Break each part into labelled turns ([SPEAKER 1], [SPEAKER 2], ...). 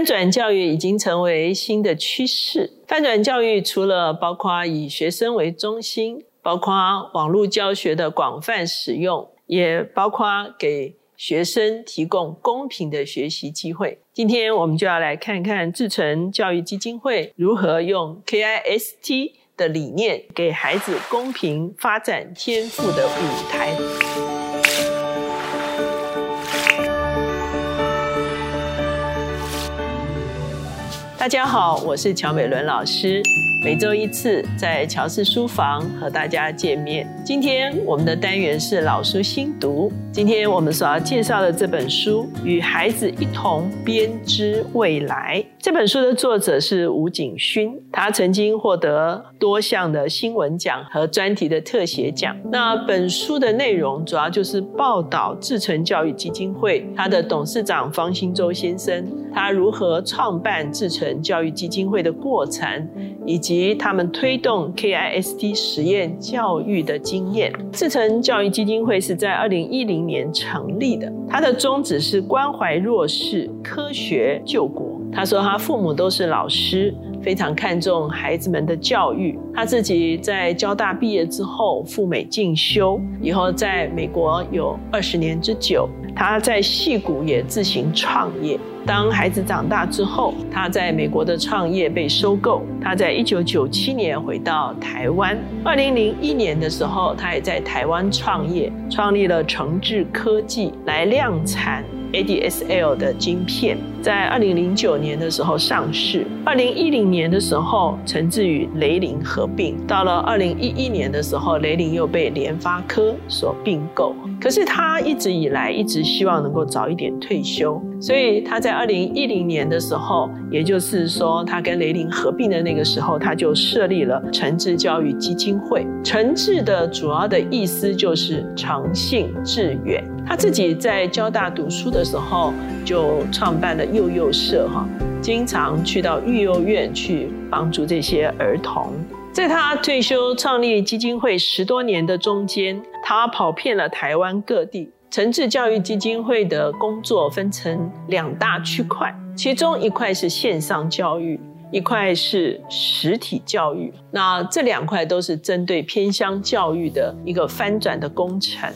[SPEAKER 1] 翻转教育已经成为新的趋势。翻转教育除了包括以学生为中心，包括网络教学的广泛使用，也包括给学生提供公平的学习机会。今天我们就要来看看志成教育基金会如何用 KIST 的理念，给孩子公平发展天赋的舞台。大家好，我是乔美伦老师。每周一次在乔氏书房和大家见面。今天我们的单元是老书新读。今天我们所要介绍的这本书《与孩子一同编织未来》。这本书的作者是吴景勋，他曾经获得多项的新闻奖和专题的特写奖。那本书的内容主要就是报道志成教育基金会他的董事长方兴洲先生，他如何创办志成教育基金会的过程，以及。他们推动 KIST 实验教育的经验。志成教育基金会是在二零一零年成立的，它的宗旨是关怀弱势、科学救国。他说他父母都是老师，非常看重孩子们的教育。他自己在交大毕业之后赴美进修，以后在美国有二十年之久。他在戏谷也自行创业。当孩子长大之后，他在美国的创业被收购。他在一九九七年回到台湾。二零零一年的时候，他也在台湾创业，创立了诚志科技来量产 ADSL 的晶片。在二零零九年的时候上市。二零一零年的时候，陈志与雷凌合并。到了二零一一年的时候，雷凌又被联发科所并购。可是他一直以来一直希望能够早一点退休，所以他在二零一零年的时候，也就是说他跟雷凌合并的那个时候，他就设立了诚志教育基金会。诚志的主要的意思就是诚信致远。他自己在交大读书的时候，就创办了幼幼社，哈，经常去到育幼院去帮助这些儿童。在他退休创立基金会十多年的中间，他跑遍了台湾各地。诚志教育基金会的工作分成两大区块，其中一块是线上教育，一块是实体教育。那这两块都是针对偏乡教育的一个翻转的工程。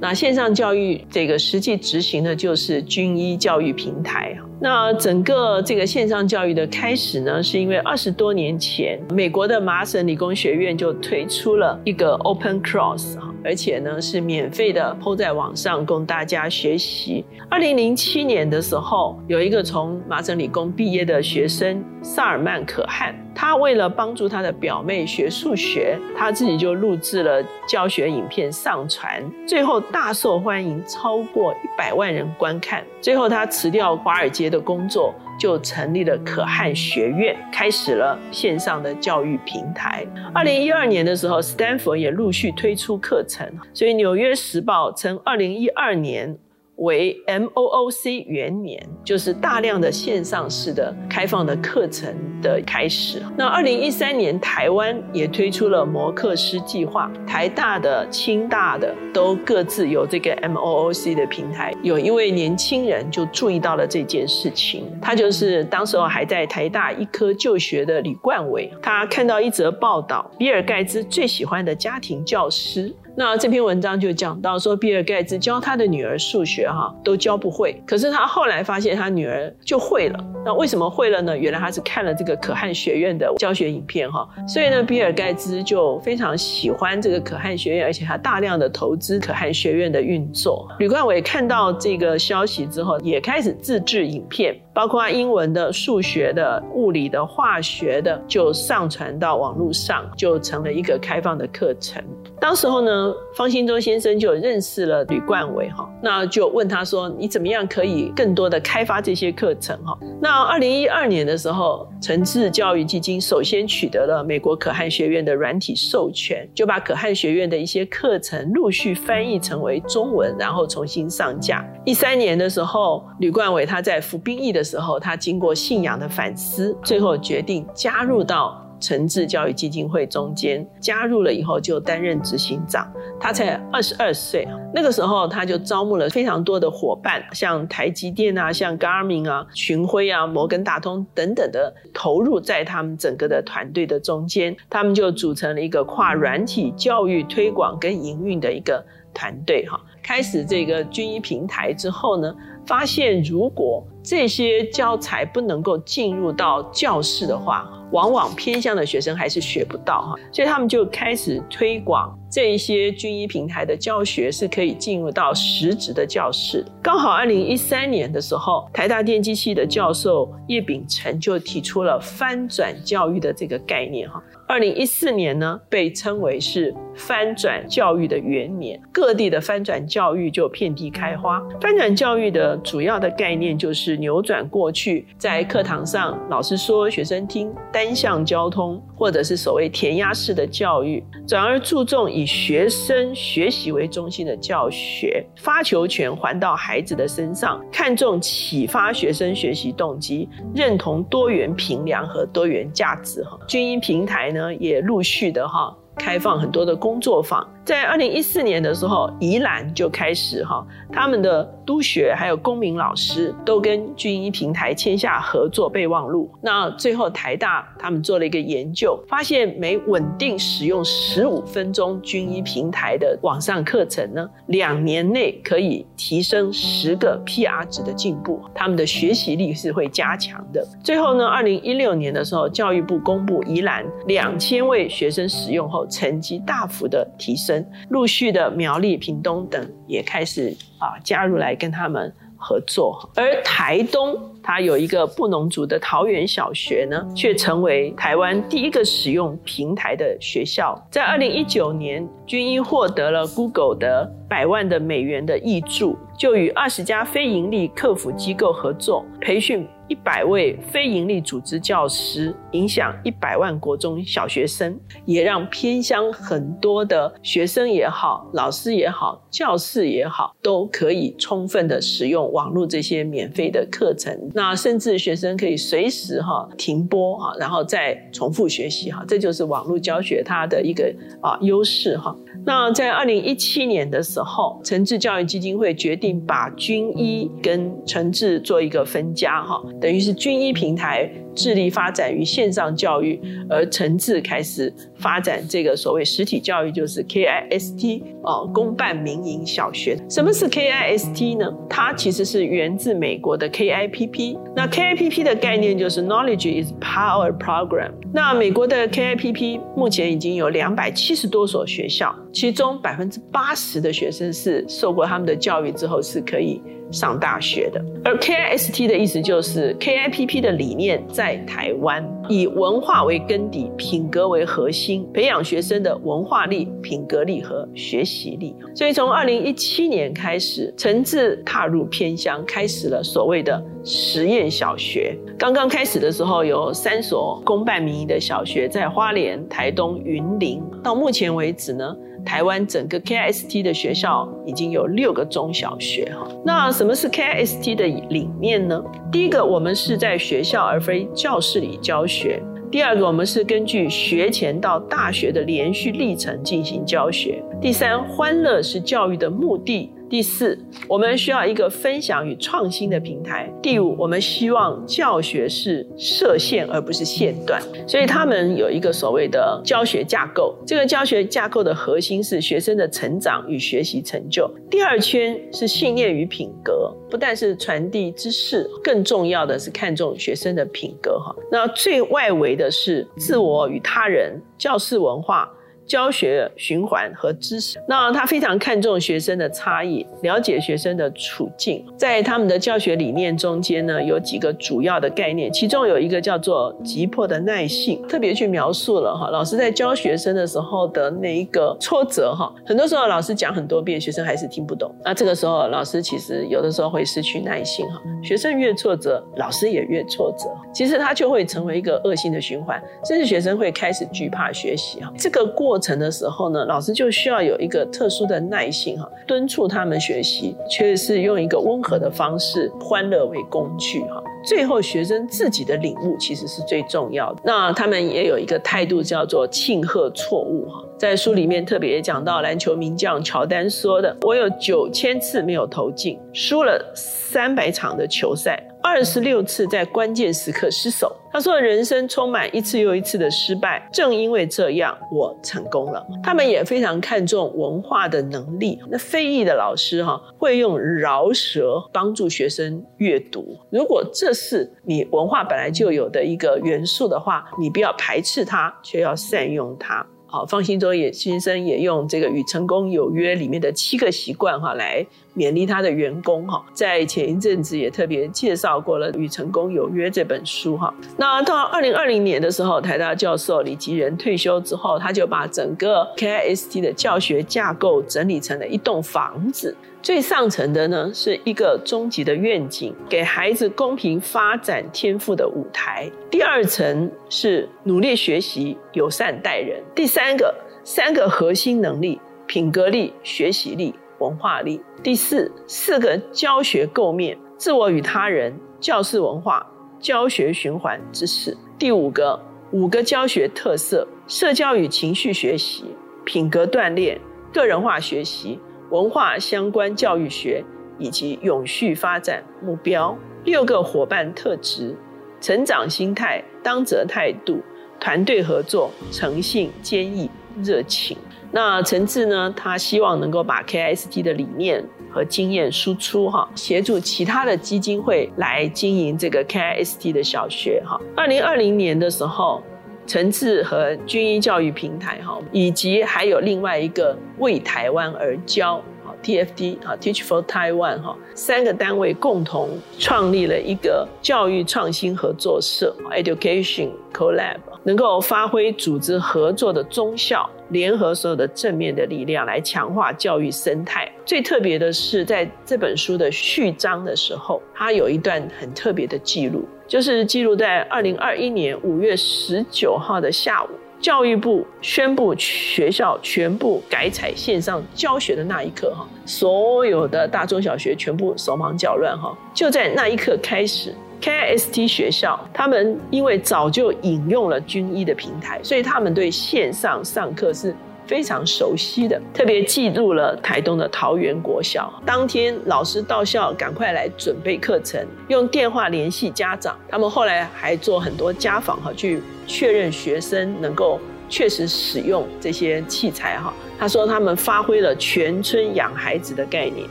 [SPEAKER 1] 那线上教育这个实际执行的就是军医教育平台。那整个这个线上教育的开始呢，是因为二十多年前，美国的麻省理工学院就推出了一个 Open Cross 而且呢是免费的铺在网上供大家学习。二零零七年的时候，有一个从麻省理工毕业的学生萨尔曼可汗，他为了帮助他的表妹学数学，他自己就录制了教学影片上传，最后大受欢迎，超过一百万人观看。最后他辞掉华尔街。的工作就成立了可汗学院，开始了线上的教育平台。二零一二年的时候，斯坦福也陆续推出课程，所以《纽约时报》称二零一二年。为 MOOC 元年，就是大量的线上式的开放的课程的开始。那二零一三年，台湾也推出了摩课师计划，台大的、清大的都各自有这个 MOOC 的平台。有一位年轻人就注意到了这件事情，他就是当时候还在台大医科就学的李冠伟。他看到一则报道，比尔盖茨最喜欢的家庭教师。那这篇文章就讲到说，比尔盖茨教他的女儿数学哈都教不会，可是他后来发现他女儿就会了。那为什么会了呢？原来他是看了这个可汗学院的教学影片哈，所以呢，比尔盖茨就非常喜欢这个可汗学院，而且他大量的投资可汗学院的运作。吕冠伟看到这个消息之后，也开始自制影片。包括英文的、数学的、物理的、化学的，就上传到网络上，就成了一个开放的课程。当时候呢，方兴洲先生就认识了吕冠伟哈，那就问他说：“你怎么样可以更多的开发这些课程？”哈，那二零一二年的时候，诚志教育基金首先取得了美国可汗学院的软体授权，就把可汗学院的一些课程陆续翻译成为中文，然后重新上架。一三年的时候，吕冠伟他在服兵役的。时候，他经过信仰的反思，最后决定加入到诚志教育基金会中间。加入了以后，就担任执行长。他才二十二岁，那个时候他就招募了非常多的伙伴，像台积电啊、像 Garmin 啊、群晖啊、摩根大通等等的投入在他们整个的团队的中间，他们就组成了一个跨软体教育推广跟营运的一个团队哈。开始这个军医平台之后呢，发现如果这些教材不能够进入到教室的话，往往偏向的学生还是学不到哈，所以他们就开始推广这一些军医平台的教学是可以进入到实质的教室。刚好二零一三年的时候，台大电机系的教授叶秉成就提出了翻转教育的这个概念哈。二零一四年呢，被称为是翻转教育的元年，各地的翻转教育就遍地开花。翻转教育的主要的概念就是扭转过去在课堂上老师说学生听。单向交通，或者是所谓填鸭式的教育，转而注重以学生学习为中心的教学，发球权还到孩子的身上，看重启发学生学习动机，认同多元评量和多元价值。哈，军医平台呢也陆续的哈开放很多的工作坊。在二零一四年的时候，宜兰就开始哈，他们的督学还有公民老师都跟军医平台签下合作备忘录。那最后台大他们做了一个研究，发现每稳定使用十五分钟军医平台的网上课程呢，两年内可以提升十个 PR 值的进步，他们的学习力是会加强的。最后呢，二零一六年的时候，教育部公布宜兰两千位学生使用后成绩大幅的提升。陆续的苗栗、屏东等也开始啊加入来跟他们合作，而台东它有一个布农族的桃园小学呢，却成为台湾第一个使用平台的学校。在二零一九年，均因获得了 Google 的百万的美元的益助，就与二十家非营利客服机构合作培训。一百位非营利组织教师，影响一百万国中小学生，也让偏乡很多的学生也好，老师也好，教室也好，都可以充分的使用网络这些免费的课程。那甚至学生可以随时哈停播哈，然后再重复学习哈，这就是网络教学它的一个啊优势哈。那在二零一七年的时候，诚志教育基金会决定把军医跟诚志做一个分家哈。等于是军医平台致力发展于线上教育，而陈志开始发展这个所谓实体教育，就是 KIST 哦，公办民营小学。什么是 KIST 呢？它其实是源自美国的 KIPP。那 KIPP 的概念就是 Knowledge is Power Program。那美国的 KIPP 目前已经有两百七十多所学校，其中百分之八十的学生是受过他们的教育之后是可以。上大学的，而 KIST 的意思就是 KIPP 的理念在台湾以文化为根底，品格为核心，培养学生的文化力、品格力和学习力。所以从二零一七年开始，陈志踏入偏乡，开始了所谓的实验小学。刚刚开始的时候，有三所公办民营的小学在花莲、台东、云林。到目前为止呢？台湾整个 KIST 的学校已经有六个中小学哈。那什么是 KIST 的理念呢？第一个，我们是在学校而非教室里教学；学第二个，我们是根据学前到大学的连续历程进行教学；第三，欢乐是教育的目的。第四，我们需要一个分享与创新的平台。第五，我们希望教学是设限而不是线段，所以他们有一个所谓的教学架构。这个教学架构的核心是学生的成长与学习成就。第二圈是信念与品格，不但是传递知识，更重要的是看重学生的品格。哈，那最外围的是自我与他人、教室文化。教学循环和知识，那他非常看重学生的差异，了解学生的处境。在他们的教学理念中间呢，有几个主要的概念，其中有一个叫做急迫的耐性，特别去描述了哈，老师在教学生的时候的那一个挫折哈。很多时候老师讲很多遍，学生还是听不懂。那这个时候老师其实有的时候会失去耐心哈，学生越挫折，老师也越挫折，其实他就会成为一个恶性的循环，甚至学生会开始惧怕学习哈。这个过。过程的时候呢，老师就需要有一个特殊的耐性哈，敦促他们学习，却是用一个温和的方式，欢乐为工具哈。最后，学生自己的领悟其实是最重要的。那他们也有一个态度，叫做庆贺错误哈。在书里面特别讲到，篮球名将乔丹说的：“我有九千次没有投进，输了三百场的球赛。”二十六次在关键时刻失手。他说：“人生充满一次又一次的失败，正因为这样，我成功了。”他们也非常看重文化的能力。那非裔的老师哈，会用饶舌帮助学生阅读。如果这是你文化本来就有的一个元素的话，你不要排斥它，却要善用它。好，方兴洲也先生也用这个《与成功有约》里面的七个习惯哈来勉励他的员工哈。在前一阵子也特别介绍过了《与成功有约》这本书哈。那到二零二零年的时候，台大教授李吉仁退休之后，他就把整个 KIST 的教学架构整理成了一栋房子。最上层的呢是一个终极的愿景，给孩子公平发展天赋的舞台。第二层是努力学习、友善待人。第三个三个核心能力：品格力、学习力、文化力。第四四个教学构面：自我与他人、教室文化、教学循环知识。第五个五个教学特色：社交与情绪学习、品格锻炼、个人化学习。文化相关教育学以及永续发展目标，六个伙伴特质：成长心态、当责态度、团队合作、诚信、坚毅、热情。那陈志呢？他希望能够把 KIST 的理念和经验输出哈，协助其他的基金会来经营这个 KIST 的小学哈。二零二零年的时候。陈志和军医教育平台哈，以及还有另外一个为台湾而教。TFT 啊，Teach for Taiwan 哈，三个单位共同创立了一个教育创新合作社 Education Collab，能够发挥组织合作的中效，联合所有的正面的力量来强化教育生态。最特别的是，在这本书的序章的时候，它有一段很特别的记录，就是记录在二零二一年五月十九号的下午。教育部宣布学校全部改采线上教学的那一刻，哈，所有的大中小学全部手忙脚乱，哈，就在那一刻开始 KST 学校他们因为早就引用了军医的平台，所以他们对线上上课是。非常熟悉的，特别记录了台东的桃园国小。当天老师到校，赶快来准备课程，用电话联系家长。他们后来还做很多家访，哈，去确认学生能够确实使用这些器材，哈。他说他们发挥了全村养孩子的概念。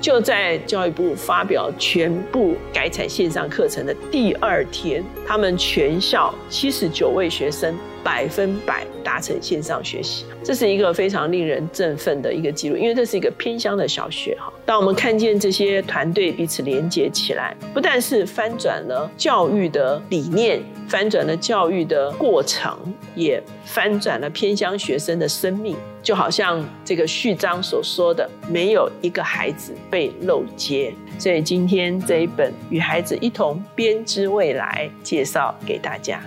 [SPEAKER 1] 就在教育部发表全部改采线上课程的第二天，他们全校七十九位学生。百分百达成线上学习，这是一个非常令人振奋的一个记录，因为这是一个偏乡的小学哈。当我们看见这些团队彼此连接起来，不但是翻转了教育的理念，翻转了教育的过程，也翻转了偏乡学生的生命。就好像这个序章所说的，没有一个孩子被漏接。所以今天这一本《与孩子一同编织未来》介绍给大家。